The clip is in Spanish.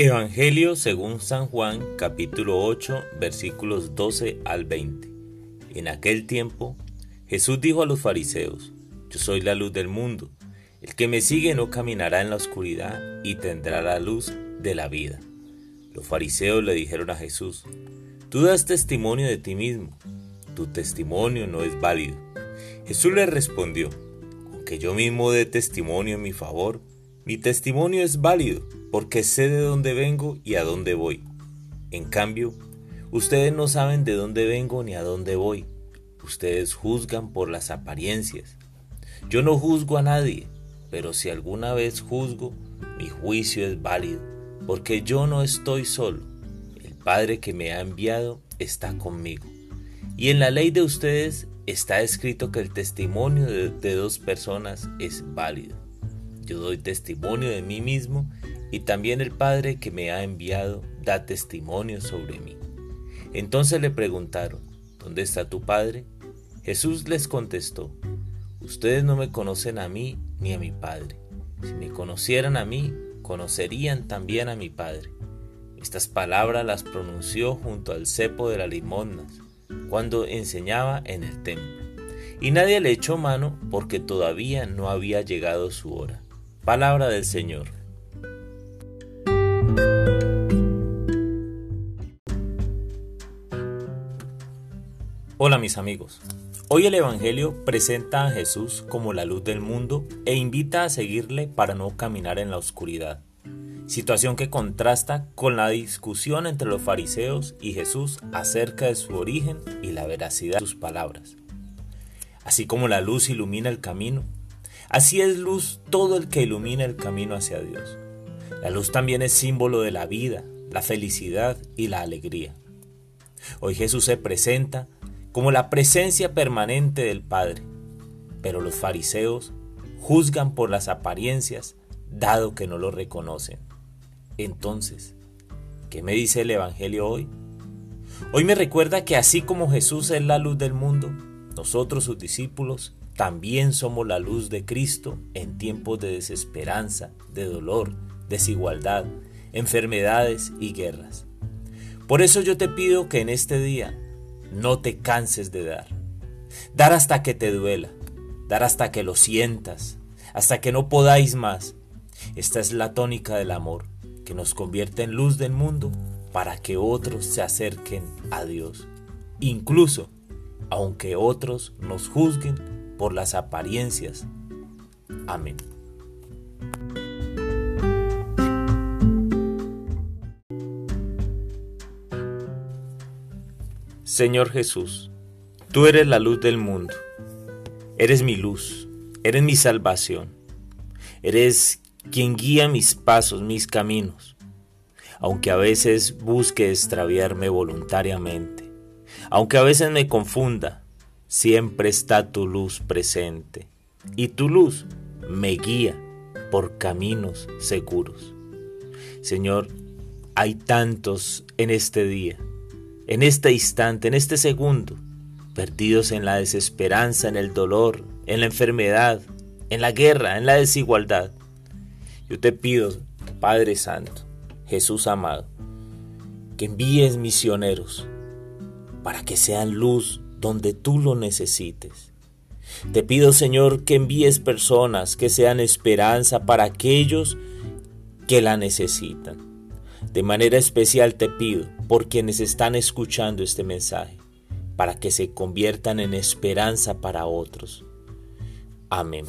Evangelio según San Juan capítulo 8 versículos 12 al 20. En aquel tiempo Jesús dijo a los fariseos, Yo soy la luz del mundo, el que me sigue no caminará en la oscuridad y tendrá la luz de la vida. Los fariseos le dijeron a Jesús, Tú das testimonio de ti mismo, tu testimonio no es válido. Jesús le respondió, Aunque yo mismo dé testimonio en mi favor, mi testimonio es válido porque sé de dónde vengo y a dónde voy. En cambio, ustedes no saben de dónde vengo ni a dónde voy. Ustedes juzgan por las apariencias. Yo no juzgo a nadie, pero si alguna vez juzgo, mi juicio es válido, porque yo no estoy solo. El Padre que me ha enviado está conmigo. Y en la ley de ustedes está escrito que el testimonio de, de dos personas es válido. Yo doy testimonio de mí mismo y también el Padre que me ha enviado da testimonio sobre mí. Entonces le preguntaron, ¿dónde está tu Padre? Jesús les contestó, ustedes no me conocen a mí ni a mi Padre. Si me conocieran a mí, conocerían también a mi Padre. Estas palabras las pronunció junto al cepo de las limonas, cuando enseñaba en el templo. Y nadie le echó mano porque todavía no había llegado su hora. Palabra del Señor. Hola mis amigos. Hoy el Evangelio presenta a Jesús como la luz del mundo e invita a seguirle para no caminar en la oscuridad. Situación que contrasta con la discusión entre los fariseos y Jesús acerca de su origen y la veracidad de sus palabras. Así como la luz ilumina el camino, así es luz todo el que ilumina el camino hacia Dios. La luz también es símbolo de la vida, la felicidad y la alegría. Hoy Jesús se presenta como la presencia permanente del Padre. Pero los fariseos juzgan por las apariencias, dado que no lo reconocen. Entonces, ¿qué me dice el Evangelio hoy? Hoy me recuerda que así como Jesús es la luz del mundo, nosotros sus discípulos también somos la luz de Cristo en tiempos de desesperanza, de dolor, desigualdad, enfermedades y guerras. Por eso yo te pido que en este día no te canses de dar. Dar hasta que te duela, dar hasta que lo sientas, hasta que no podáis más. Esta es la tónica del amor, que nos convierte en luz del mundo para que otros se acerquen a Dios, incluso aunque otros nos juzguen por las apariencias. Amén. Señor Jesús, tú eres la luz del mundo, eres mi luz, eres mi salvación, eres quien guía mis pasos, mis caminos, aunque a veces busque extraviarme voluntariamente, aunque a veces me confunda, siempre está tu luz presente y tu luz me guía por caminos seguros. Señor, hay tantos en este día en este instante, en este segundo, perdidos en la desesperanza, en el dolor, en la enfermedad, en la guerra, en la desigualdad. Yo te pido, Padre Santo, Jesús amado, que envíes misioneros para que sean luz donde tú lo necesites. Te pido, Señor, que envíes personas que sean esperanza para aquellos que la necesitan. De manera especial te pido por quienes están escuchando este mensaje, para que se conviertan en esperanza para otros. Amén.